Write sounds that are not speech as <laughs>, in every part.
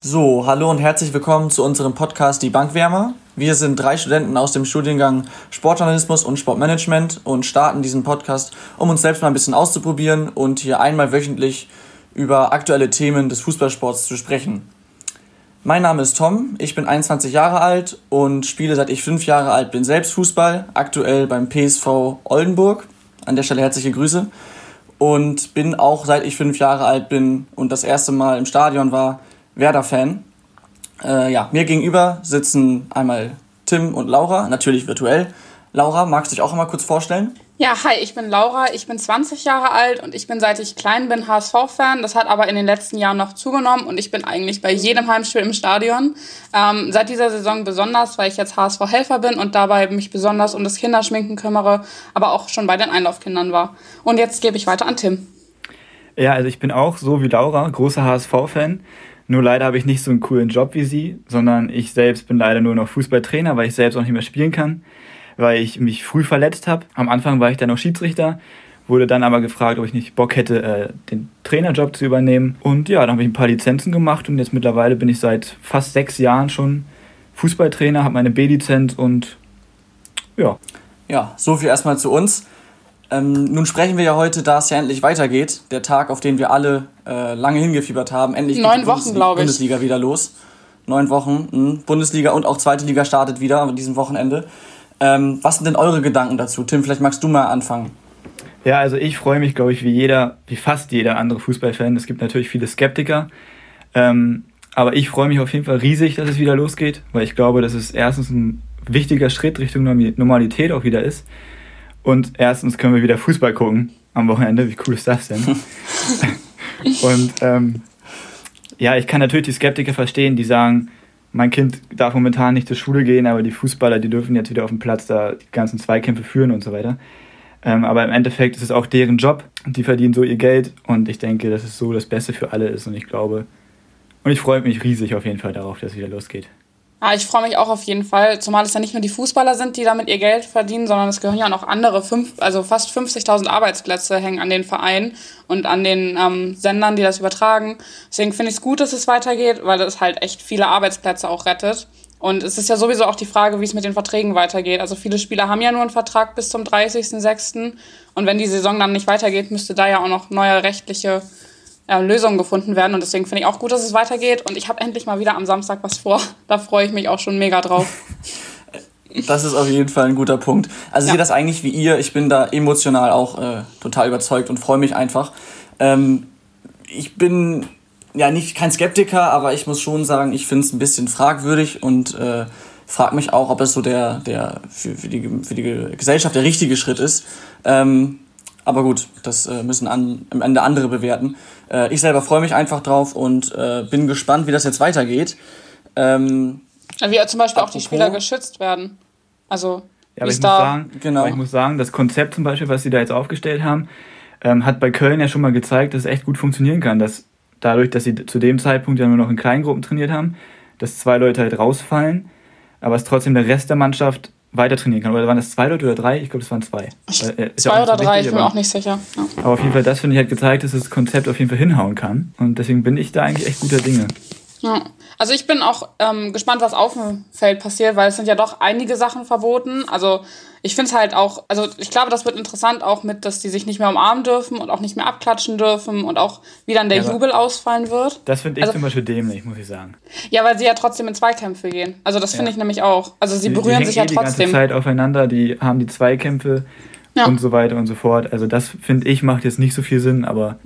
So, hallo und herzlich willkommen zu unserem Podcast Die Bankwärmer. Wir sind drei Studenten aus dem Studiengang Sportjournalismus und Sportmanagement und starten diesen Podcast, um uns selbst mal ein bisschen auszuprobieren und hier einmal wöchentlich über aktuelle Themen des Fußballsports zu sprechen. Mein Name ist Tom, ich bin 21 Jahre alt und spiele seit ich fünf Jahre alt bin selbst Fußball, aktuell beim PSV Oldenburg. An der Stelle herzliche Grüße. Und bin auch seit ich fünf Jahre alt bin und das erste Mal im Stadion war, Werder-Fan. Äh, ja, mir gegenüber sitzen einmal Tim und Laura, natürlich virtuell. Laura, magst du dich auch einmal kurz vorstellen? Ja, hi, ich bin Laura, ich bin 20 Jahre alt und ich bin seit ich klein bin HSV-Fan. Das hat aber in den letzten Jahren noch zugenommen und ich bin eigentlich bei jedem Heimspiel im Stadion. Ähm, seit dieser Saison besonders, weil ich jetzt HSV-Helfer bin und dabei mich besonders um das Kinderschminken kümmere, aber auch schon bei den Einlaufkindern war. Und jetzt gebe ich weiter an Tim. Ja, also ich bin auch so wie Laura, großer HSV-Fan. Nur leider habe ich nicht so einen coolen Job wie sie, sondern ich selbst bin leider nur noch Fußballtrainer, weil ich selbst auch nicht mehr spielen kann, weil ich mich früh verletzt habe. Am Anfang war ich dann noch Schiedsrichter, wurde dann aber gefragt, ob ich nicht Bock hätte, äh, den Trainerjob zu übernehmen. Und ja, dann habe ich ein paar Lizenzen gemacht und jetzt mittlerweile bin ich seit fast sechs Jahren schon Fußballtrainer, habe meine B-Lizenz und ja. Ja, so viel erstmal zu uns. Ähm, nun sprechen wir ja heute, da es ja endlich weitergeht. Der Tag, auf den wir alle äh, lange hingefiebert haben. Endlich Neun geht die Wochen, ich. Bundesliga wieder los. Neun Wochen. Mh. Bundesliga und auch zweite Liga startet wieder an diesem Wochenende. Ähm, was sind denn eure Gedanken dazu? Tim, vielleicht magst du mal anfangen. Ja, also ich freue mich, glaube ich, wie jeder, wie fast jeder andere Fußballfan. Es gibt natürlich viele Skeptiker. Ähm, aber ich freue mich auf jeden Fall riesig, dass es wieder losgeht, weil ich glaube, dass es erstens ein wichtiger Schritt Richtung Normalität auch wieder ist. Und erstens können wir wieder Fußball gucken am Wochenende. Wie cool ist das denn? <laughs> und ähm, ja, ich kann natürlich die Skeptiker verstehen, die sagen, mein Kind darf momentan nicht zur Schule gehen, aber die Fußballer, die dürfen jetzt wieder auf dem Platz da die ganzen Zweikämpfe führen und so weiter. Ähm, aber im Endeffekt ist es auch deren Job und die verdienen so ihr Geld und ich denke, dass es so das Beste für alle ist und ich glaube, und ich freue mich riesig auf jeden Fall darauf, dass es wieder losgeht. Ja, ich freue mich auch auf jeden Fall, zumal es ja nicht nur die Fußballer sind, die damit ihr Geld verdienen, sondern es gehören ja noch andere, fünf, also fast 50.000 Arbeitsplätze hängen an den Vereinen und an den ähm, Sendern, die das übertragen. Deswegen finde ich es gut, dass es weitergeht, weil es halt echt viele Arbeitsplätze auch rettet. Und es ist ja sowieso auch die Frage, wie es mit den Verträgen weitergeht. Also viele Spieler haben ja nur einen Vertrag bis zum 30.06. Und wenn die Saison dann nicht weitergeht, müsste da ja auch noch neue rechtliche äh, Lösungen gefunden werden. Und deswegen finde ich auch gut, dass es weitergeht. Und ich habe endlich mal wieder am Samstag was vor. <laughs> Da freue ich mich auch schon mega drauf. <laughs> Das ist auf jeden Fall ein guter Punkt. Also ja. ich sehe das eigentlich wie ihr. Ich bin da emotional auch äh, total überzeugt und freue mich einfach. Ähm, ich bin ja nicht kein Skeptiker, aber ich muss schon sagen, ich finde es ein bisschen fragwürdig und äh, frage mich auch, ob es so der, der für, für, die, für die Gesellschaft der richtige Schritt ist. Ähm, aber gut, das äh, müssen an, am Ende andere bewerten. Äh, ich selber freue mich einfach drauf und äh, bin gespannt, wie das jetzt weitergeht. Ähm, wie zum Beispiel auch die Spieler geschützt werden. Also, ja, aber ich, da muss sagen, genau. ich muss sagen, das Konzept zum Beispiel, was sie da jetzt aufgestellt haben, ähm, hat bei Köln ja schon mal gezeigt, dass es echt gut funktionieren kann. Dass dadurch, dass sie zu dem Zeitpunkt ja nur noch in Kleingruppen trainiert haben, dass zwei Leute halt rausfallen, aber es trotzdem der Rest der Mannschaft weiter trainieren kann. Oder waren das zwei Leute oder drei? Ich glaube, es waren zwei. Äh, zwei oder drei, ich bin auch nicht sicher. Ja. Aber auf jeden Fall, das finde ich hat gezeigt, dass das Konzept auf jeden Fall hinhauen kann. Und deswegen bin ich da eigentlich echt guter Dinge. Ja. Also ich bin auch ähm, gespannt, was auf dem Feld passiert, weil es sind ja doch einige Sachen verboten. Also ich finde es halt auch, also ich glaube, das wird interessant auch mit, dass die sich nicht mehr umarmen dürfen und auch nicht mehr abklatschen dürfen und auch wie dann der ja, Jubel ausfallen wird. Das finde ich also, zum Beispiel dämlich, muss ich sagen. Ja, weil sie ja trotzdem in Zweikämpfe gehen. Also das finde ja. ich nämlich auch. Also sie berühren die, die sich ja trotzdem. Die ganze Zeit aufeinander, die haben die Zweikämpfe ja. und so weiter und so fort. Also das finde ich macht jetzt nicht so viel Sinn, aber.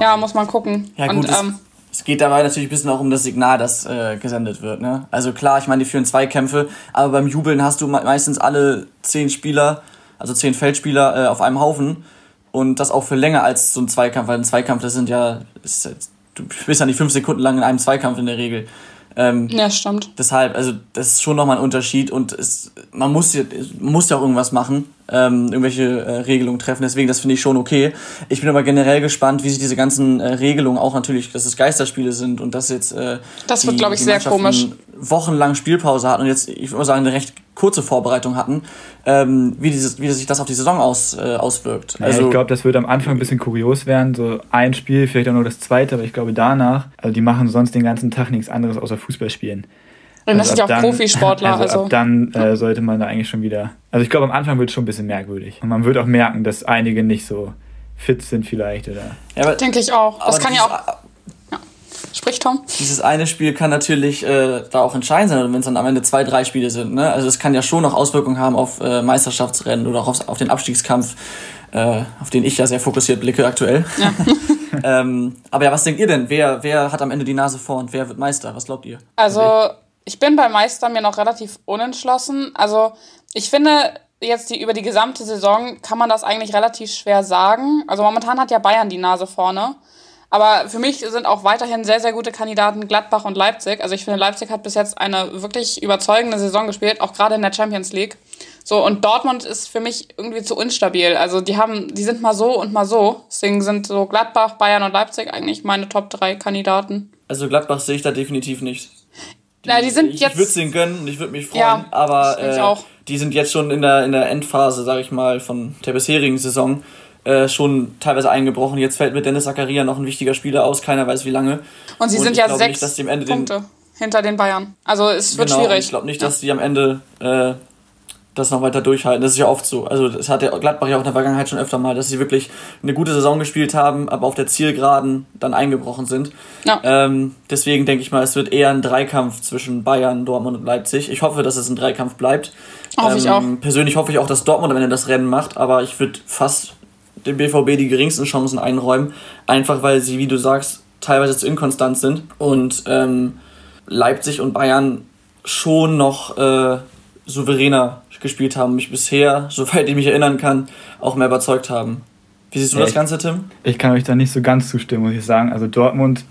Ja, muss man gucken. Ja, gut, und, ähm, es geht dabei natürlich ein bisschen auch um das Signal, das äh, gesendet wird. Ne? Also klar, ich meine, die führen Zweikämpfe, aber beim Jubeln hast du meistens alle zehn Spieler, also zehn Feldspieler äh, auf einem Haufen und das auch für länger als so ein Zweikampf, weil ein Zweikampf, das sind ja, ist, du bist ja nicht fünf Sekunden lang in einem Zweikampf in der Regel. Ähm, ja, stimmt. Deshalb, also das ist schon nochmal ein Unterschied und es, man muss, muss ja auch irgendwas machen, ähm, irgendwelche äh, Regelungen treffen. Deswegen, das finde ich schon okay. Ich bin aber generell gespannt, wie sich diese ganzen äh, Regelungen auch natürlich, dass es Geisterspiele sind und dass jetzt äh, das wird, glaube ich, sehr komisch wochenlang Spielpause hat und jetzt, ich würde sagen, eine recht kurze Vorbereitung hatten, ähm, wie, dieses, wie sich das auf die Saison aus, äh, auswirkt. Ja, also, ich glaube, das wird am Anfang ein bisschen kurios werden, so ein Spiel, vielleicht auch nur das zweite, aber ich glaube danach, also die machen sonst den ganzen Tag nichts anderes außer Fußball spielen. Und das also sind ja auch dann, Profisportler. Also, <laughs> also. ab dann äh, sollte man da eigentlich schon wieder. Also ich glaube, am Anfang wird es schon ein bisschen merkwürdig. Und man wird auch merken, dass einige nicht so fit sind vielleicht. Oder ja, Denke ich auch. Das kann ja auch. Sprich, Tom. Dieses eine Spiel kann natürlich äh, da auch entscheidend sein, wenn es dann am Ende zwei, drei Spiele sind. Ne? Also es kann ja schon noch Auswirkungen haben auf äh, Meisterschaftsrennen oder auch auf, auf den Abstiegskampf, äh, auf den ich ja sehr fokussiert blicke aktuell. Ja. <laughs> ähm, aber ja, was denkt ihr denn? Wer, wer hat am Ende die Nase vor und wer wird Meister? Was glaubt ihr? Also ich bin bei Meister mir noch relativ unentschlossen. Also ich finde, jetzt die, über die gesamte Saison kann man das eigentlich relativ schwer sagen. Also momentan hat ja Bayern die Nase vorne. Aber für mich sind auch weiterhin sehr, sehr gute Kandidaten Gladbach und Leipzig. Also ich finde, Leipzig hat bis jetzt eine wirklich überzeugende Saison gespielt, auch gerade in der Champions League. So, und Dortmund ist für mich irgendwie zu instabil. Also die haben, die sind mal so und mal so. Deswegen sind so Gladbach, Bayern und Leipzig eigentlich meine Top 3 Kandidaten. Also Gladbach sehe ich da definitiv nicht. Die, Na, die sind ich, jetzt. Ich würde es ihnen gönnen und ich würde mich freuen, ja, aber äh, die sind jetzt schon in der, in der Endphase, sage ich mal, von der bisherigen Saison äh, schon teilweise eingebrochen. Jetzt fällt mit Dennis Zakaria noch ein wichtiger Spieler aus, keiner weiß wie lange. Und sie und sind ja sechs nicht, Punkte den, hinter den Bayern. Also es wird genau, schwierig. Ich glaube nicht, dass die am Ende äh, das noch weiter durchhalten. Das ist ja oft so. Also das hat der Gladbach ja auch in der Vergangenheit schon öfter mal, dass sie wirklich eine gute Saison gespielt haben, aber auf der Zielgeraden dann eingebrochen sind. Ja. Ähm, deswegen denke ich mal, es wird eher ein Dreikampf zwischen Bayern, Dortmund und Leipzig. Ich hoffe, dass es ein Dreikampf bleibt. Hoffe ähm, ich auch. Persönlich hoffe ich auch, dass Dortmund am Ende das Rennen macht, aber ich würde fast dem BVB die geringsten Chancen einräumen, einfach weil sie, wie du sagst, teilweise zu inkonstant sind und ähm, Leipzig und Bayern schon noch äh, souveräner gespielt haben, mich bisher, <laughs> soweit ich mich erinnern kann, auch mehr überzeugt haben. Wie siehst du ja, das Ganze, Tim? Ich kann euch da nicht so ganz zustimmen, muss ich sagen. Also Dortmund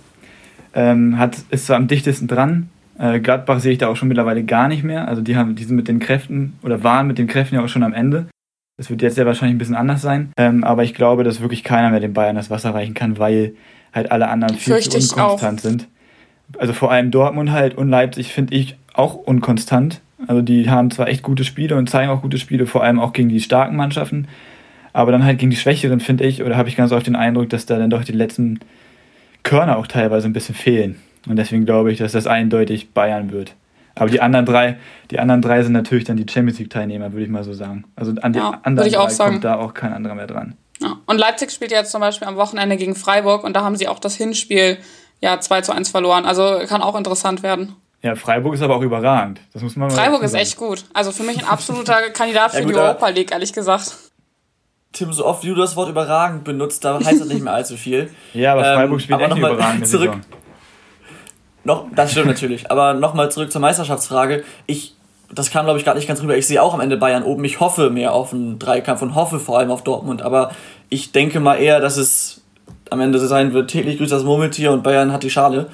ähm, hat, ist zwar am dichtesten dran, äh, Gladbach sehe ich da auch schon mittlerweile gar nicht mehr. Also die, haben, die sind mit den Kräften oder waren mit den Kräften ja auch schon am Ende. Das wird jetzt ja wahrscheinlich ein bisschen anders sein. Ähm, aber ich glaube, dass wirklich keiner mehr den Bayern das Wasser reichen kann, weil halt alle anderen viel Fürchte zu unkonstant sind. Also vor allem Dortmund halt und Leipzig finde ich auch unkonstant. Also die haben zwar echt gute Spiele und zeigen auch gute Spiele, vor allem auch gegen die starken Mannschaften, aber dann halt gegen die Schwächeren finde ich, oder habe ich ganz oft den Eindruck, dass da dann doch die letzten Körner auch teilweise ein bisschen fehlen. Und deswegen glaube ich, dass das eindeutig Bayern wird. Aber die anderen drei, die anderen drei sind natürlich dann die Champions League Teilnehmer, würde ich mal so sagen. Also an die ja, anderen drei kommt da auch kein anderer mehr dran. Ja. Und Leipzig spielt jetzt zum Beispiel am Wochenende gegen Freiburg und da haben sie auch das Hinspiel ja 2 zu 1 verloren. Also kann auch interessant werden. Ja, Freiburg ist aber auch überragend. Das muss man mal Freiburg ist echt gut. Also für mich ein absoluter <laughs> Kandidat für ja, gut, die Europa League, ehrlich gesagt. Tim, so oft wie du das Wort überragend benutzt, da heißt das nicht mehr allzu viel. ja, aber Freiburg ähm, spielt echt überragend. Zurück. Noch, das stimmt natürlich. Aber nochmal zurück zur Meisterschaftsfrage. Ich, das kam, glaube ich, gerade nicht ganz rüber. Ich sehe auch am Ende Bayern oben. Ich hoffe mehr auf einen Dreikampf und hoffe vor allem auf Dortmund. Aber ich denke mal eher, dass es am Ende sein wird. Täglich grüßt das Murmeltier und Bayern hat die Schale.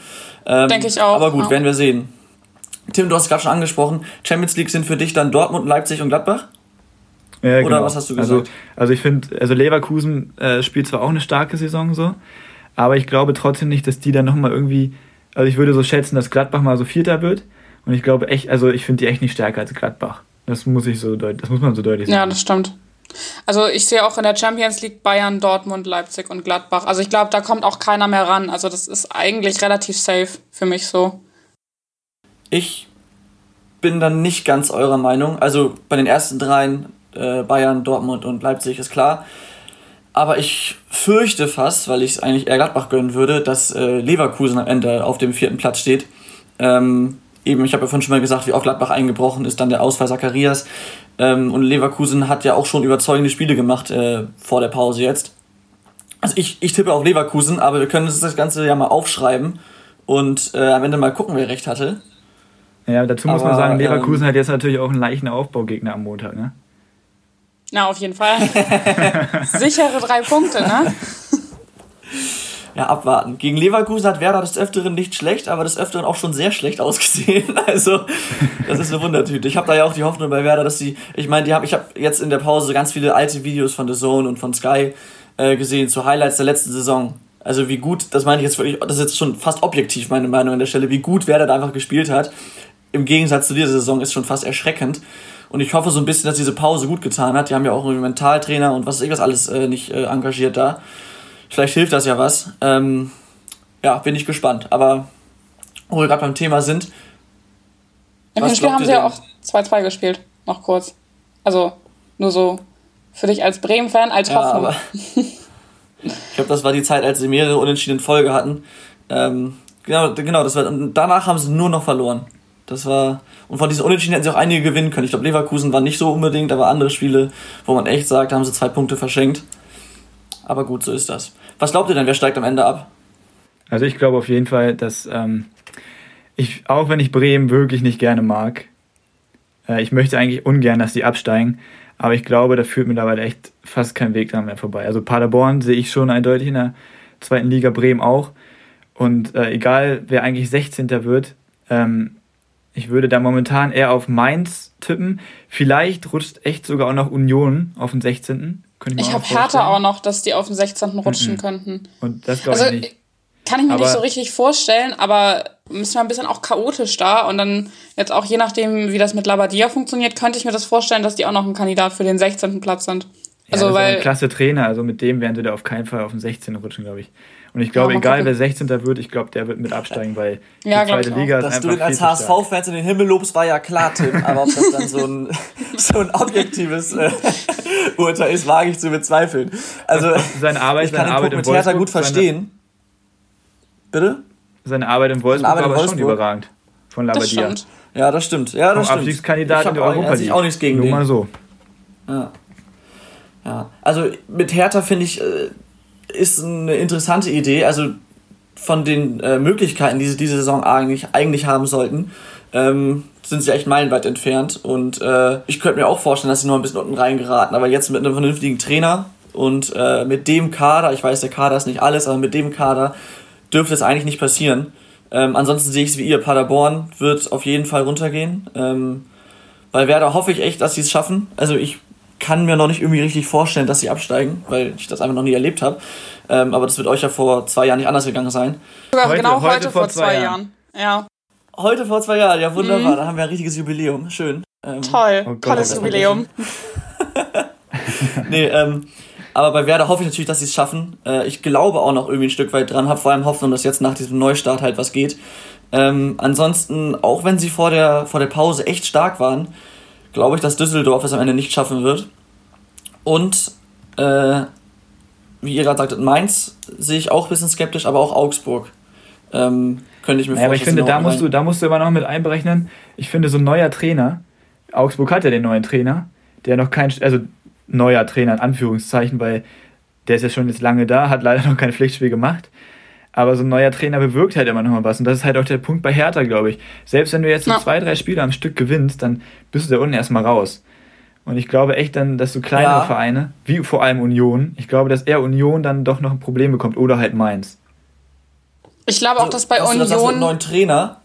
Ähm, denke ich auch. Aber gut, ja. werden wir sehen. Tim, du hast es gerade schon angesprochen. Champions League sind für dich dann Dortmund, Leipzig und Gladbach? Ja, Oder genau. was hast du gesagt? Also, also ich finde, also Leverkusen äh, spielt zwar auch eine starke Saison so, aber ich glaube trotzdem nicht, dass die dann nochmal irgendwie, also ich würde so schätzen, dass Gladbach mal so Vierter wird. Und ich glaube echt, also ich finde die echt nicht stärker als Gladbach. Das muss ich so das muss man so deutlich sagen. Ja, das stimmt. Also ich sehe auch in der Champions League Bayern, Dortmund, Leipzig und Gladbach. Also ich glaube, da kommt auch keiner mehr ran. Also das ist eigentlich relativ safe für mich so. Ich bin dann nicht ganz eurer Meinung. Also bei den ersten dreien, äh, Bayern, Dortmund und Leipzig ist klar. Aber ich fürchte fast, weil ich es eigentlich eher Gladbach gönnen würde, dass äh, Leverkusen am Ende auf dem vierten Platz steht. Ähm, eben, ich habe ja vorhin schon mal gesagt, wie auch Gladbach eingebrochen ist, dann der Ausfall Zacharias. Ähm, und Leverkusen hat ja auch schon überzeugende Spiele gemacht äh, vor der Pause jetzt. Also ich, ich tippe auf Leverkusen, aber wir können uns das Ganze ja mal aufschreiben und äh, am Ende mal gucken, wer recht hatte. Ja, dazu muss Aber, man sagen, Leverkusen ähm, hat jetzt natürlich auch einen leichten Aufbaugegner am Montag, ne? Na, auf jeden Fall. <laughs> Sichere drei Punkte, ne? Ja, abwarten. Gegen Leverkusen hat Werder des Öfteren nicht schlecht, aber des Öfteren auch schon sehr schlecht ausgesehen. <laughs> Also, das ist eine Wundertüte. Ich habe da ja auch die Hoffnung bei Werder, dass sie, ich meine, die ich habe jetzt in der Pause ganz viele alte Videos von The Zone und von Sky äh, gesehen zu Highlights der letzten Saison. Also wie gut, das meine ich jetzt wirklich, das ist jetzt schon fast objektiv meine Meinung an der Stelle, wie gut Werder da einfach gespielt hat im Gegensatz zu dieser Saison ist schon fast erschreckend. Und ich hoffe so ein bisschen, dass diese Pause gut getan hat. Die haben ja auch einen Mentaltrainer und was weiß ich was alles äh, nicht äh, engagiert da. Vielleicht hilft das ja was. Ähm, ja, bin ich gespannt. Aber wo wir gerade beim Thema sind. In dem Spiel haben sie ja auch 2-2 gespielt, noch kurz. Also nur so für dich als Bremen-Fan, als ja, Hoffnung. <laughs> ich glaube, das war die Zeit, als sie mehrere Unentschieden in Folge hatten. Ähm, genau, genau, das war, und danach haben sie nur noch verloren. Das war, und von diesen Unentschieden hätten sie auch einige gewinnen können. Ich glaube, Leverkusen war nicht so unbedingt, aber andere Spiele, wo man echt sagt, da haben sie zwei Punkte verschenkt. Aber gut, so ist das. Was glaubt ihr denn, wer steigt am Ende ab? Also ich glaube auf jeden Fall, dass ähm, ich, auch wenn ich Bremen wirklich nicht gerne mag, äh, ich möchte eigentlich ungern, dass die absteigen, aber ich glaube, da führt mittlerweile echt fast kein Weg dran mehr vorbei. Also Paderborn sehe ich schon eindeutig in der zweiten Liga, Bremen auch. Und äh, egal, wer eigentlich 16. wird, ähm, ich würde da momentan eher auf Mainz tippen. Vielleicht rutscht echt sogar auch noch Union auf den 16. ich ich habe Hertha auch noch, dass die auf den 16. rutschen mhm. könnten. Und das glaube also, ich nicht. Kann ich mir aber nicht so richtig vorstellen, aber ist mir ein bisschen auch chaotisch da. Und dann jetzt auch je nachdem, wie das mit Labadia funktioniert, könnte ich mir das vorstellen, dass die auch noch ein Kandidat für den 16. Platz sind. Also, ja, das weil, ist ein klasse Trainer, also mit dem werden sie da auf keinen Fall auf den 16. rutschen, glaube ich. Und ich glaube, ja, egal wer 16. wird, ich glaube, der wird mit absteigen, weil ja, die zweite Liga ist Dass einfach du als HSV-Fans in den Himmel lobst, war ja klar, Tim. Aber ob das dann so ein, <laughs> so ein objektives äh, <laughs> Urteil ist, wage ich zu bezweifeln. Also, seine Arbeit, ich kann seine den Arbeit mit Hertha gut verstehen. Bitte? Seine Arbeit in Wolfsburg Arbeit in war Wolfsburg. schon überragend. Von Labadia. Das ja, das stimmt. Ja, das stimmt. Abstiegskandidat in der Europa League. auch nichts gegen Nur den. mal so. Ja. ja. Also mit Hertha finde ich, äh, ist eine interessante Idee. Also von den äh, Möglichkeiten, die sie diese Saison eigentlich, eigentlich haben sollten, ähm, sind sie echt meilenweit entfernt. Und äh, ich könnte mir auch vorstellen, dass sie noch ein bisschen unten reingeraten. Aber jetzt mit einem vernünftigen Trainer und äh, mit dem Kader, ich weiß, der Kader ist nicht alles, aber mit dem Kader dürfte es eigentlich nicht passieren. Ähm, ansonsten sehe ich es wie ihr. Paderborn wird auf jeden Fall runtergehen. Ähm, bei Werder hoffe ich echt, dass sie es schaffen. Also ich kann mir noch nicht irgendwie richtig vorstellen, dass sie absteigen, weil ich das einfach noch nie erlebt habe. Ähm, aber das wird euch ja vor zwei Jahren nicht anders gegangen sein. Heute, genau heute, heute vor, vor, zwei, Jahren. Jahren. Ja. Heute vor zwei Jahren, ja wunderbar. Mhm. Da haben wir ein richtiges Jubiläum. Schön. Ähm, Toll, oh Gott, tolles Jubiläum. <laughs> nee, ähm, aber bei Werder hoffe ich natürlich, dass sie es schaffen. Äh, ich glaube auch noch irgendwie ein Stück weit dran, habe vor allem Hoffnung, dass jetzt nach diesem Neustart halt was geht. Ähm, ansonsten, auch wenn sie vor der, vor der Pause echt stark waren, glaube ich, dass Düsseldorf es am Ende nicht schaffen wird. Und, äh, wie ihr gerade sagtet, Mainz sehe ich auch ein bisschen skeptisch, aber auch Augsburg. Ähm, könnte ich mir vorstellen. aber ich finde, da musst, du, da musst du immer noch mit einberechnen. Ich finde, so ein neuer Trainer, Augsburg hat ja den neuen Trainer, der noch kein, also neuer Trainer in Anführungszeichen, weil der ist ja schon jetzt lange da, hat leider noch kein Pflichtspiel gemacht. Aber so ein neuer Trainer bewirkt halt immer noch mal was. Und das ist halt auch der Punkt bei Hertha, glaube ich. Selbst wenn du jetzt ja. zwei, drei Spiele am Stück gewinnst, dann bist du da unten erstmal raus. Und ich glaube echt dann, dass so kleinere ja. Vereine, wie vor allem Union, ich glaube, dass eher Union dann doch noch ein Problem bekommt oder halt Mainz. Ich glaube auch, dass bei Union. Das mit neuen Trainer,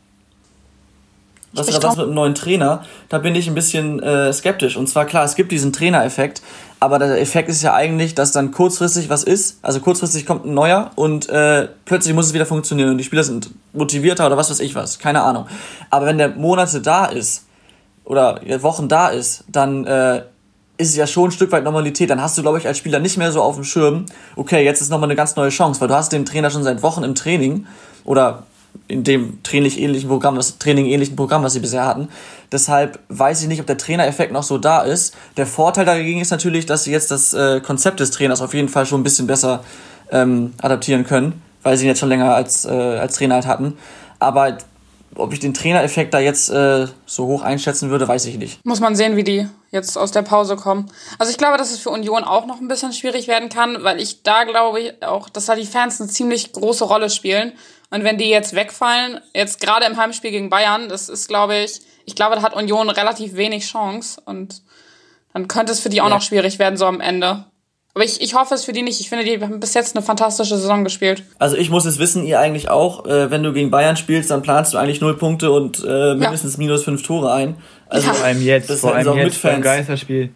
was du gerade sagst mit einem neuen Trainer, da bin ich ein bisschen äh, skeptisch. Und zwar klar, es gibt diesen Trainereffekt, aber der Effekt ist ja eigentlich, dass dann kurzfristig was ist. Also kurzfristig kommt ein neuer und äh, plötzlich muss es wieder funktionieren und die Spieler sind motivierter oder was weiß ich was, keine Ahnung. Aber wenn der Monate da ist oder Wochen da ist, dann äh, ist es ja schon ein Stück weit Normalität. Dann hast du, glaube ich, als Spieler nicht mehr so auf dem Schirm, okay, jetzt ist nochmal eine ganz neue Chance, weil du hast den Trainer schon seit Wochen im Training oder in dem Training ähnlichen Programm, das Training ähnlichen Programm, was sie bisher hatten. Deshalb weiß ich nicht, ob der Trainereffekt noch so da ist. Der Vorteil dagegen ist natürlich, dass sie jetzt das äh, Konzept des Trainers auf jeden Fall schon ein bisschen besser ähm, adaptieren können, weil sie ihn jetzt schon länger als, äh, als Trainer halt hatten. Aber ob ich den Trainereffekt da jetzt äh, so hoch einschätzen würde, weiß ich nicht. Muss man sehen, wie die jetzt aus der Pause kommen. Also ich glaube, dass es für Union auch noch ein bisschen schwierig werden kann, weil ich da glaube ich auch, dass da die Fans eine ziemlich große Rolle spielen. Und wenn die jetzt wegfallen, jetzt gerade im Heimspiel gegen Bayern, das ist, glaube ich, ich glaube, da hat Union relativ wenig Chance und dann könnte es für die auch ja. noch schwierig werden, so am Ende. Aber ich, ich hoffe es für die nicht. Ich finde, die haben bis jetzt eine fantastische Saison gespielt. Also ich muss es wissen, ihr eigentlich auch, äh, wenn du gegen Bayern spielst, dann planst du eigentlich null Punkte und äh, mindestens ja. minus fünf Tore ein. Also ja. vor allem jetzt, das vor allem jetzt beim Geisterspiel.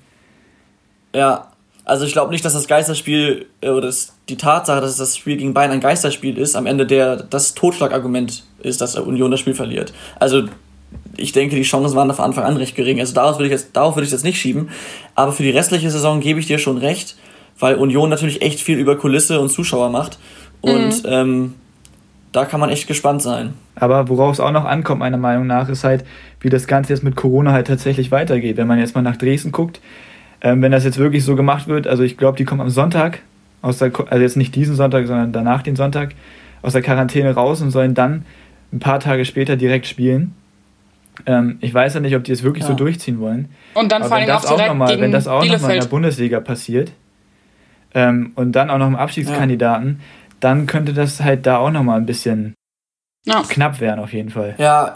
Ja, also ich glaube nicht, dass das Geisterspiel äh, oder das, die Tatsache, dass das Spiel gegen Bayern ein Geisterspiel ist, am Ende der das Totschlagargument ist, dass Union das Spiel verliert. Also ich denke, die Chancen waren von Anfang an recht gering. Also darauf würde ich jetzt, darauf würde ich jetzt nicht schieben. Aber für die restliche Saison gebe ich dir schon recht, weil Union natürlich echt viel über Kulisse und Zuschauer macht. Und mhm. ähm, da kann man echt gespannt sein. Aber worauf es auch noch ankommt, meiner Meinung nach, ist halt, wie das Ganze jetzt mit Corona halt tatsächlich weitergeht. Wenn man jetzt mal nach Dresden guckt, ähm, wenn das jetzt wirklich so gemacht wird, also ich glaube, die kommen am Sonntag, aus der, also jetzt nicht diesen Sonntag, sondern danach den Sonntag, aus der Quarantäne raus und sollen dann ein paar Tage später direkt spielen. Ähm, ich weiß ja nicht, ob die es wirklich ja. so durchziehen wollen. Und dann vor allem auch direkt auch mal, gegen Wenn das auch nochmal in der Bundesliga passiert ähm, und dann auch noch im Abstiegskandidaten, ja dann könnte das halt da auch nochmal ein bisschen ja. knapp werden, auf jeden Fall. Ja,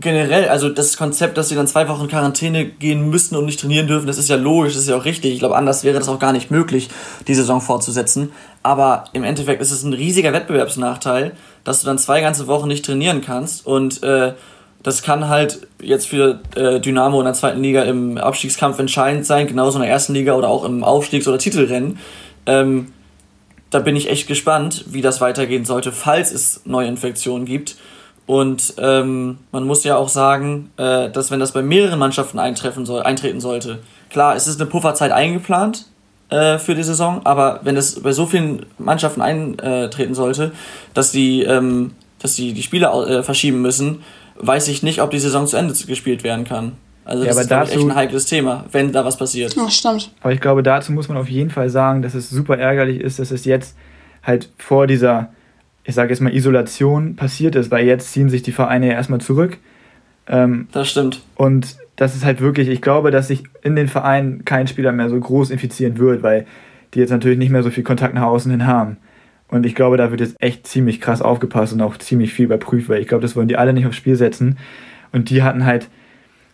generell, also das Konzept, dass sie dann zwei Wochen Quarantäne gehen müssen und nicht trainieren dürfen, das ist ja logisch, das ist ja auch richtig. Ich glaube, anders wäre das auch gar nicht möglich, die Saison fortzusetzen. Aber im Endeffekt ist es ein riesiger Wettbewerbsnachteil, dass du dann zwei ganze Wochen nicht trainieren kannst und äh, das kann halt jetzt für äh, Dynamo in der zweiten Liga im Abstiegskampf entscheidend sein, genauso in der ersten Liga oder auch im Aufstiegs- oder Titelrennen. Ähm, da bin ich echt gespannt, wie das weitergehen sollte, falls es neue Infektionen gibt. Und ähm, man muss ja auch sagen, äh, dass wenn das bei mehreren Mannschaften eintreffen soll, eintreten sollte, klar, es ist eine Pufferzeit eingeplant äh, für die Saison, aber wenn es bei so vielen Mannschaften eintreten sollte, dass die, ähm, dass die, die Spiele äh, verschieben müssen, weiß ich nicht, ob die Saison zu Ende gespielt werden kann. Also das ja, ist dazu, echt ein heikles Thema, wenn da was passiert. Ja, stimmt. Aber ich glaube, dazu muss man auf jeden Fall sagen, dass es super ärgerlich ist, dass es jetzt halt vor dieser, ich sage jetzt mal, Isolation passiert ist, weil jetzt ziehen sich die Vereine ja erstmal zurück. Ähm, das stimmt. Und das ist halt wirklich, ich glaube, dass sich in den Vereinen kein Spieler mehr so groß infizieren wird, weil die jetzt natürlich nicht mehr so viel Kontakt nach außen hin haben. Und ich glaube, da wird jetzt echt ziemlich krass aufgepasst und auch ziemlich viel überprüft, weil ich glaube, das wollen die alle nicht aufs Spiel setzen. Und die hatten halt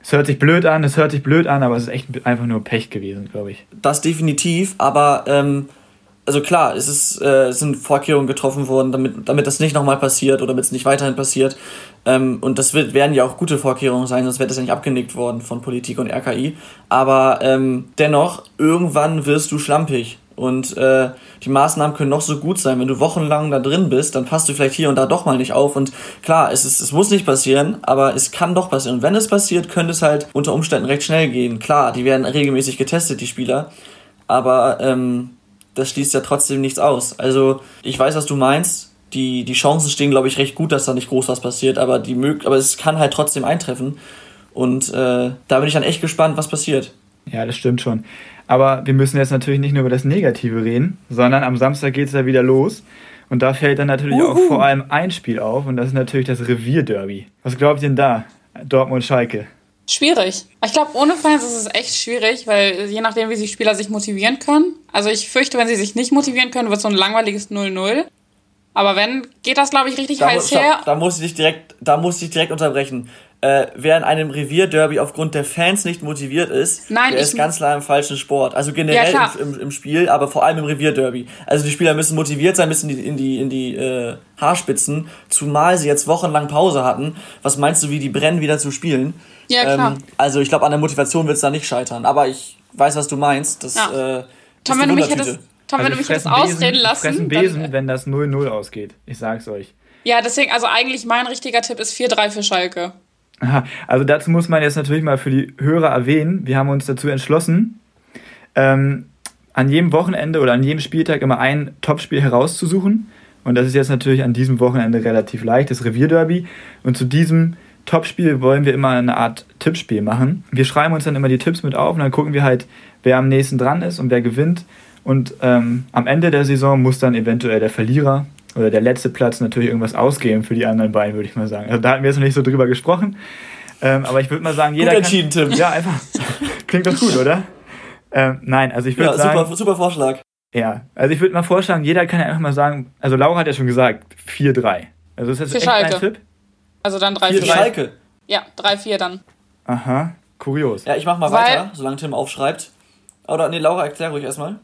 es hört sich blöd an, es hört sich blöd an, aber es ist echt einfach nur Pech gewesen, glaube ich. Das definitiv, aber ähm, also klar, es, ist, äh, sind Vorkehrungen getroffen worden, damit, damit das nicht nochmal passiert oder damit es nicht weiterhin passiert. Ähm, und das wird, werden ja auch gute Vorkehrungen sein, sonst wäre das ja nicht abgenickt worden von Politik und RKI. Aber ähm, dennoch, irgendwann wirst du schlampig. Und äh, die Maßnahmen können noch so gut sein. Wenn du wochenlang da drin bist, dann passt du vielleicht hier und da doch mal nicht auf. Und klar, es, ist, es muss nicht passieren, aber es kann doch passieren. Und wenn es passiert, könnte es halt unter Umständen recht schnell gehen. Klar, die werden regelmäßig getestet, die Spieler. Aber ähm, das schließt ja trotzdem nichts aus. Also ich weiß, was du meinst. Die, die Chancen stehen, glaube ich, recht gut, dass da nicht groß was passiert. Aber, die, aber es kann halt trotzdem eintreffen. Und äh, da bin ich dann echt gespannt, was passiert. Ja, das stimmt schon. Aber wir müssen jetzt natürlich nicht nur über das Negative reden, sondern am Samstag geht es ja wieder los. Und da fällt dann natürlich Uhu. auch vor allem ein Spiel auf und das ist natürlich das Revierderby. Was glaubt ihr denn da? Dortmund-Schalke. Schwierig. Ich glaube, ohne Fans ist es echt schwierig, weil je nachdem, wie die Spieler sich motivieren können. Also ich fürchte, wenn sie sich nicht motivieren können, wird es so ein langweiliges 0-0. Aber wenn, geht das, glaube ich, richtig da heiß muss, her. Da muss ich dich direkt, da muss ich direkt unterbrechen äh, wer in einem Revierderby aufgrund der Fans nicht motiviert ist, Nein, der ist ganz klar im falschen Sport. Also generell ja, im, im, im, Spiel, aber vor allem im Revierderby. Also die Spieler müssen motiviert sein, müssen in die, in die äh, Haarspitzen, zumal sie jetzt wochenlang Pause hatten. Was meinst du, wie die brennen, wieder zu spielen? Ja, klar. Ähm, also ich glaube, an der Motivation wird es da nicht scheitern. Aber ich weiß, was du meinst. Das, ja. äh, Tom, wenn du mich hättest, Tom, wenn also du mich hättest ausreden lassen. fressen Besen, dann, wenn das 0-0 ausgeht. Ich sag's euch. Ja, deswegen, also eigentlich mein richtiger Tipp ist 4-3 für Schalke. Aha, also dazu muss man jetzt natürlich mal für die Hörer erwähnen, wir haben uns dazu entschlossen, ähm, an jedem Wochenende oder an jedem Spieltag immer ein Topspiel herauszusuchen. Und das ist jetzt natürlich an diesem Wochenende relativ leicht, das Revierderby. Und zu diesem Topspiel wollen wir immer eine Art Tippspiel machen. Wir schreiben uns dann immer die Tipps mit auf und dann gucken wir halt, wer am nächsten dran ist und wer gewinnt. Und ähm, am Ende der Saison muss dann eventuell der Verlierer oder der letzte Platz natürlich irgendwas ausgeben für die anderen beiden, würde ich mal sagen. Also da hatten wir jetzt noch nicht so drüber gesprochen. Ähm, aber ich würde mal sagen, jeder. Gut entschieden, kann, Tim. Ja, einfach. <laughs> Klingt doch gut, oder? Ähm, nein, also ich würde ja, sagen. Super, super Vorschlag. Ja, also ich würde mal vorschlagen, jeder kann ja einfach mal sagen, also Laura hat ja schon gesagt, 4-3. Also ist das echt Schalke. Tipp? Also dann 3-4. Schalke. Ja, 3-4 dann. Aha, kurios. Ja, ich mach mal Weil weiter, solange Tim aufschreibt. Oder nee, Laura, erklär ruhig erstmal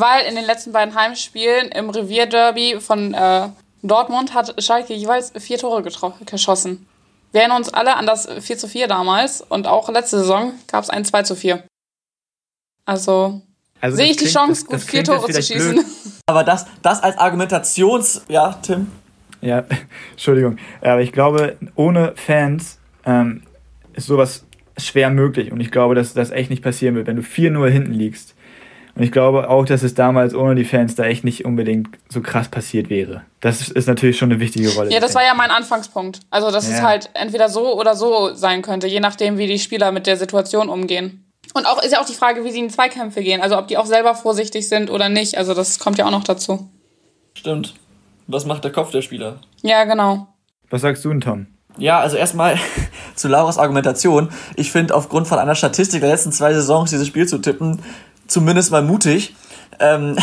weil in den letzten beiden Heimspielen im Revierderby von äh, Dortmund hat Schalke jeweils vier Tore geschossen. Wir erinnern uns alle an das 4 zu 4 damals und auch letzte Saison gab es ein 2 zu 4. Also, also sehe ich klingt, die Chance, das, das gut vier Tore zu schießen. Blöd. Aber das, das als Argumentations... Ja, Tim? Ja, <laughs> Entschuldigung. Aber ich glaube, ohne Fans ähm, ist sowas schwer möglich. Und ich glaube, dass das echt nicht passieren wird, wenn du 4-0 hinten liegst. Und ich glaube auch, dass es damals ohne die Fans da echt nicht unbedingt so krass passiert wäre. Das ist natürlich schon eine wichtige Rolle. Ja, das war ja mein Anfangspunkt. Also, dass ja. es halt entweder so oder so sein könnte, je nachdem, wie die Spieler mit der Situation umgehen. Und auch ist ja auch die Frage, wie sie in Zweikämpfe gehen. Also, ob die auch selber vorsichtig sind oder nicht. Also, das kommt ja auch noch dazu. Stimmt. Was macht der Kopf der Spieler? Ja, genau. Was sagst du denn, Tom? Ja, also erstmal <laughs> zu Lauras Argumentation. Ich finde, aufgrund von einer Statistik der letzten zwei Saisons dieses Spiel zu tippen, zumindest mal mutig. Ähm,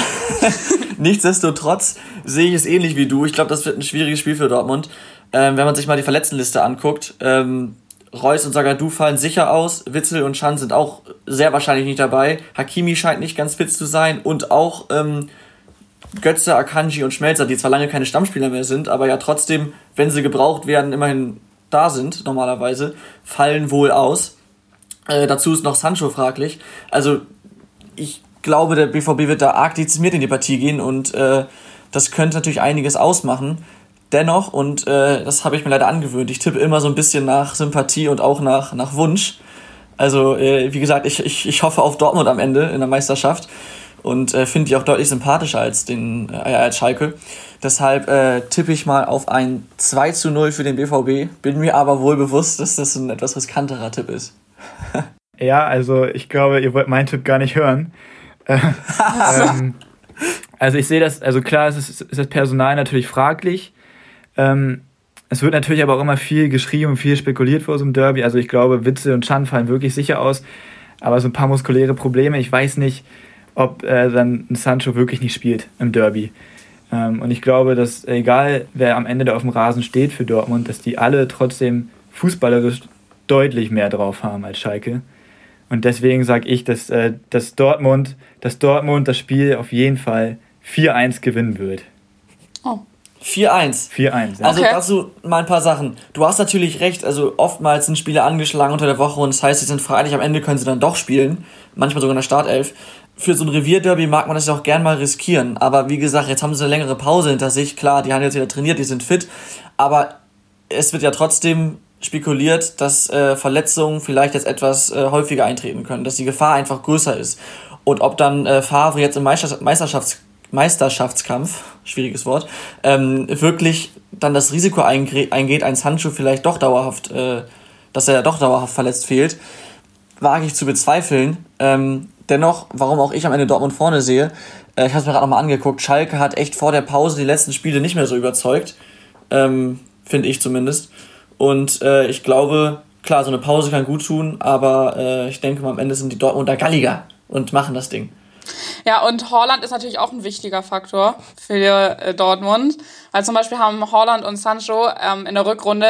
<laughs> nichtsdestotrotz sehe ich es ähnlich wie du. Ich glaube, das wird ein schwieriges Spiel für Dortmund. Ähm, wenn man sich mal die Verletztenliste anguckt, ähm, Reus und Sagadu fallen sicher aus. Witzel und Schan sind auch sehr wahrscheinlich nicht dabei. Hakimi scheint nicht ganz fit zu sein. Und auch ähm, Götze, Akanji und Schmelzer, die zwar lange keine Stammspieler mehr sind, aber ja trotzdem, wenn sie gebraucht werden, immerhin da sind, normalerweise, fallen wohl aus. Äh, dazu ist noch Sancho fraglich. Also ich glaube, der BVB wird da arg dezimiert in die Partie gehen und äh, das könnte natürlich einiges ausmachen. Dennoch, und äh, das habe ich mir leider angewöhnt, ich tippe immer so ein bisschen nach Sympathie und auch nach, nach Wunsch. Also, äh, wie gesagt, ich, ich, ich hoffe auf Dortmund am Ende in der Meisterschaft und äh, finde die auch deutlich sympathischer als, den, äh, als Schalke. Deshalb äh, tippe ich mal auf ein 2 zu 0 für den BVB, bin mir aber wohl bewusst, dass das ein etwas riskanterer Tipp ist. <laughs> ja, also ich glaube, ihr wollt meinen Tipp gar nicht hören. <laughs> ähm, also ich sehe das, also klar ist, es, ist das Personal natürlich fraglich. Ähm, es wird natürlich aber auch immer viel geschrien und viel spekuliert vor so einem Derby. Also ich glaube, Witze und Chan fallen wirklich sicher aus. Aber so ein paar muskuläre Probleme, ich weiß nicht, ob äh, dann ein Sancho wirklich nicht spielt im Derby. Ähm, und ich glaube, dass egal wer am Ende da auf dem Rasen steht für Dortmund, dass die alle trotzdem fußballerisch deutlich mehr drauf haben als Schalke. Und deswegen sage ich, dass, äh, dass, Dortmund, dass Dortmund das Spiel auf jeden Fall 4-1 gewinnen wird. Oh. 4-1. 4-1. Ja. Also okay. dazu mal ein paar Sachen. Du hast natürlich recht, also oftmals sind Spiele angeschlagen unter der Woche und das heißt, sie sind freilich, am Ende können sie dann doch spielen. Manchmal sogar in der Startelf für so ein Revierderby mag man das ja auch gern mal riskieren. Aber wie gesagt, jetzt haben sie eine längere Pause hinter sich. Klar, die haben jetzt wieder trainiert, die sind fit. Aber es wird ja trotzdem spekuliert, dass äh, Verletzungen vielleicht jetzt etwas äh, häufiger eintreten können, dass die Gefahr einfach größer ist. Und ob dann äh, Favre jetzt im Meisterschafts Meisterschaftskampf, schwieriges Wort, ähm, wirklich dann das Risiko eingeht, ein Sancho vielleicht doch dauerhaft, äh, dass er doch dauerhaft verletzt fehlt, wage ich zu bezweifeln. Ähm, dennoch, warum auch ich am Ende Dortmund vorne sehe, äh, ich habe es mir gerade nochmal angeguckt, Schalke hat echt vor der Pause die letzten Spiele nicht mehr so überzeugt, ähm, finde ich zumindest. Und äh, ich glaube, klar, so eine Pause kann gut tun, aber äh, ich denke mal, am Ende sind die Dortmunder galliger und machen das Ding. Ja, und Holland ist natürlich auch ein wichtiger Faktor für äh, Dortmund. Weil zum Beispiel haben Holland und Sancho ähm, in der Rückrunde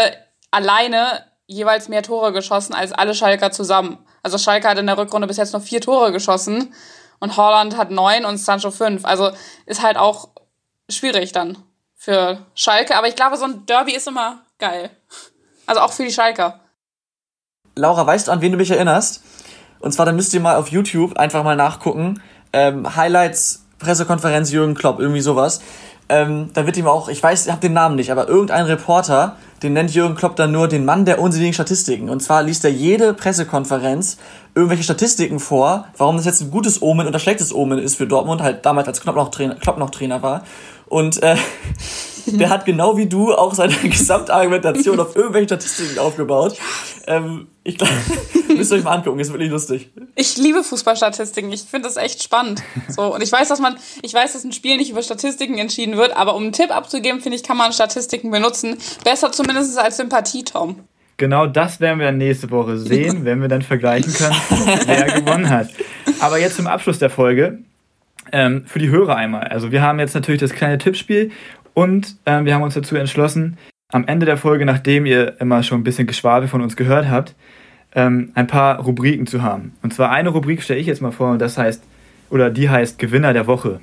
alleine jeweils mehr Tore geschossen als alle Schalker zusammen. Also Schalke hat in der Rückrunde bis jetzt noch vier Tore geschossen und Holland hat neun und Sancho fünf. Also ist halt auch schwierig dann für Schalke. Aber ich glaube, so ein Derby ist immer geil. Also auch für die Schalker. Laura, weißt du, an wen du mich erinnerst? Und zwar, dann müsst ihr mal auf YouTube einfach mal nachgucken. Ähm, Highlights, Pressekonferenz Jürgen Klopp, irgendwie sowas. Ähm, da wird ihm auch, ich weiß, ich habe den Namen nicht, aber irgendein Reporter den nennt Jürgen Klopp dann nur den Mann der unsinnigen Statistiken. Und zwar liest er jede Pressekonferenz irgendwelche Statistiken vor, warum das jetzt ein gutes Omen oder schlechtes Omen ist für Dortmund, halt damals als Klopp noch Trainer, Klopp noch Trainer war. Und äh, <laughs> <laughs> der hat genau wie du auch seine <laughs> Gesamtargumentation auf irgendwelche Statistiken aufgebaut. Ähm, ich glaube, <laughs> müsst ihr euch mal angucken, ist wirklich lustig. Ich liebe Fußballstatistiken, ich finde das echt spannend. So, und ich weiß, dass man, ich weiß, dass ein Spiel nicht über Statistiken entschieden wird, aber um einen Tipp abzugeben, finde ich, kann man Statistiken benutzen. Besser zumindest als Sympathie, Tom. Genau das werden wir nächste Woche sehen, wenn wir dann vergleichen können, wer gewonnen hat. Aber jetzt zum Abschluss der Folge. Ähm, für die Hörer einmal. Also wir haben jetzt natürlich das kleine Tippspiel und ähm, wir haben uns dazu entschlossen, am Ende der Folge, nachdem ihr immer schon ein bisschen Geschwafel von uns gehört habt, ähm, ein paar Rubriken zu haben. Und zwar eine Rubrik stelle ich jetzt mal vor und das heißt, oder die heißt Gewinner der Woche.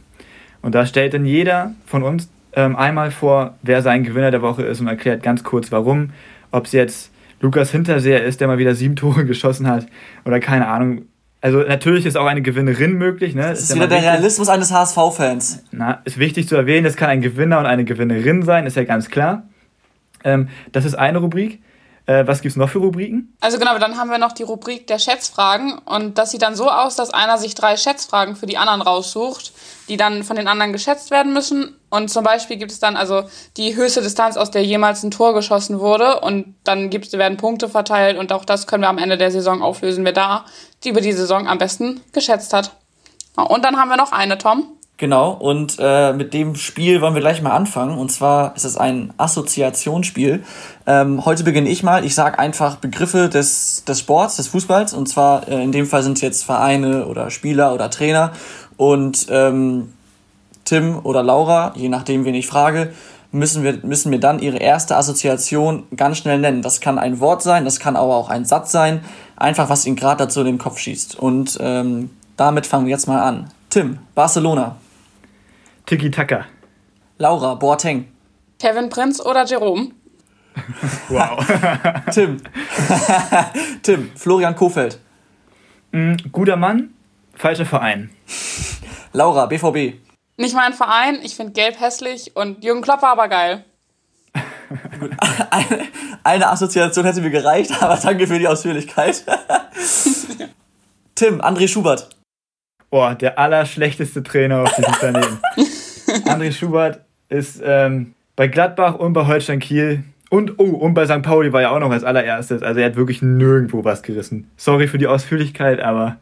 Und da stellt dann jeder von uns ähm, einmal vor, wer sein Gewinner der Woche ist und erklärt ganz kurz warum. Ob es jetzt Lukas Hinterseher ist, der mal wieder sieben <laughs> Tore geschossen hat oder keine Ahnung, also natürlich ist auch eine Gewinnerin möglich. Ne? Das ist, ist wieder der wichtig. Realismus eines HSV-Fans. Na, ist wichtig zu erwähnen, es kann ein Gewinner und eine Gewinnerin sein, ist ja ganz klar. Ähm, das ist eine Rubrik. Äh, was gibt's noch für Rubriken? Also genau, dann haben wir noch die Rubrik der Schätzfragen und das sieht dann so aus, dass einer sich drei Schätzfragen für die anderen raussucht, die dann von den anderen geschätzt werden müssen. Und zum Beispiel gibt es dann also die höchste Distanz, aus der jemals ein Tor geschossen wurde und dann gibt's, werden Punkte verteilt und auch das können wir am Ende der Saison auflösen, wer da die über die Saison am besten geschätzt hat. Und dann haben wir noch eine, Tom. Genau, und äh, mit dem Spiel wollen wir gleich mal anfangen. Und zwar ist es ein Assoziationsspiel. Ähm, heute beginne ich mal. Ich sage einfach Begriffe des, des Sports, des Fußballs. Und zwar äh, in dem Fall sind es jetzt Vereine oder Spieler oder Trainer. Und ähm, Tim oder Laura, je nachdem, wen ich frage, müssen wir, müssen mir dann ihre erste Assoziation ganz schnell nennen. Das kann ein Wort sein, das kann aber auch ein Satz sein. Einfach, was ihnen gerade dazu in den Kopf schießt. Und ähm, damit fangen wir jetzt mal an. Tim, Barcelona. Tiki Taka. Laura, Boateng. Kevin Prinz oder Jerome? Wow. <laughs> Tim. <laughs> Tim, Florian Kofeld. Mm, guter Mann, falscher Verein. <laughs> Laura, BVB. Nicht mein Verein, ich finde Gelb hässlich und Jürgen Klopp war aber geil. Eine, eine Assoziation hätte mir gereicht, aber danke für die Ausführlichkeit. Tim, André Schubert. Boah, der allerschlechteste Trainer auf diesem Planeten. <laughs> André Schubert ist ähm, bei Gladbach und bei Holstein Kiel und oh, und bei St. Pauli war er auch noch als allererstes. Also er hat wirklich nirgendwo was gerissen. Sorry für die Ausführlichkeit, aber.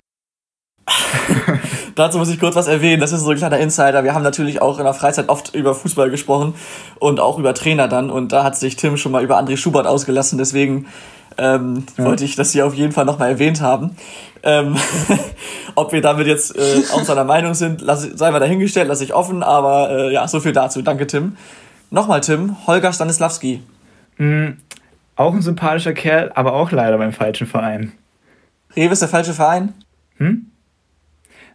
<laughs> Dazu muss ich kurz was erwähnen. Das ist so ein kleiner Insider. Wir haben natürlich auch in der Freizeit oft über Fußball gesprochen und auch über Trainer dann. Und da hat sich Tim schon mal über André Schubert ausgelassen. Deswegen ähm, ja. wollte ich das hier auf jeden Fall nochmal erwähnt haben. Ähm, <laughs> ob wir damit jetzt äh, auch seiner Meinung sind, lass, sei mal dahingestellt, lasse ich offen, aber äh, ja, so viel dazu. Danke, Tim. Nochmal, Tim, Holger Stanislawski. Mhm, auch ein sympathischer Kerl, aber auch leider beim falschen Verein. Rewe ist der falsche Verein? Hm?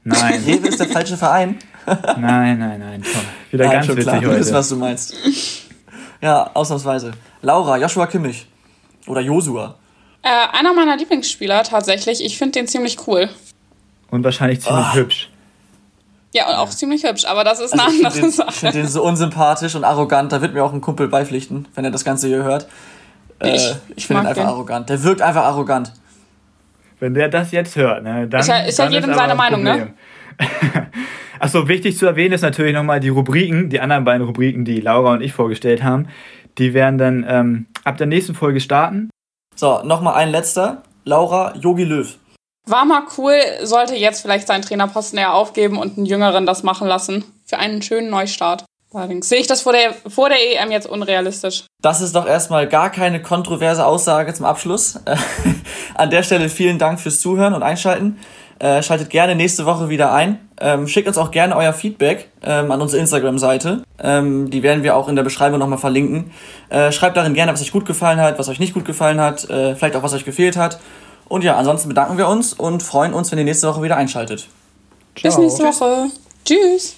Nein. <laughs> Rewe ist der falsche Verein? <laughs> nein, nein, nein. Komm. Wieder nein, ganz witzig klar. heute. Ich weiß, was du meinst. Ja, ausnahmsweise. Laura, Joshua Kimmich. Oder Josua. Äh, einer meiner Lieblingsspieler tatsächlich. Ich finde den ziemlich cool. Und wahrscheinlich ziemlich oh. hübsch. Ja, und auch ziemlich hübsch, aber das ist also eine andere den, Sache. Ich finde den so unsympathisch und arrogant. Da wird mir auch ein Kumpel beipflichten, wenn er das Ganze hier hört. Äh, ich, ich finde ihn einfach den. arrogant. Der wirkt einfach arrogant. Wenn der das jetzt hört, ne, dann. Ist ja, ist ja jedem seine Meinung, ne? <laughs> Achso, wichtig zu erwähnen ist natürlich nochmal die Rubriken, die anderen beiden Rubriken, die Laura und ich vorgestellt haben. Die werden dann ähm, ab der nächsten Folge starten. So, nochmal ein letzter. Laura, Yogi Löw. War mal cool, sollte jetzt vielleicht seinen Trainerposten eher aufgeben und einen Jüngeren das machen lassen. Für einen schönen Neustart. Allerdings sehe ich das vor der, vor der EM jetzt unrealistisch. Das ist doch erstmal gar keine kontroverse Aussage zum Abschluss. <laughs> An der Stelle vielen Dank fürs Zuhören und Einschalten. Äh, schaltet gerne nächste Woche wieder ein. Ähm, schickt uns auch gerne euer Feedback ähm, an unsere Instagram-Seite. Ähm, die werden wir auch in der Beschreibung nochmal verlinken. Äh, schreibt darin gerne, was euch gut gefallen hat, was euch nicht gut gefallen hat, äh, vielleicht auch was euch gefehlt hat. Und ja, ansonsten bedanken wir uns und freuen uns, wenn ihr nächste Woche wieder einschaltet. Ciao. Bis nächste Woche. Tschüss.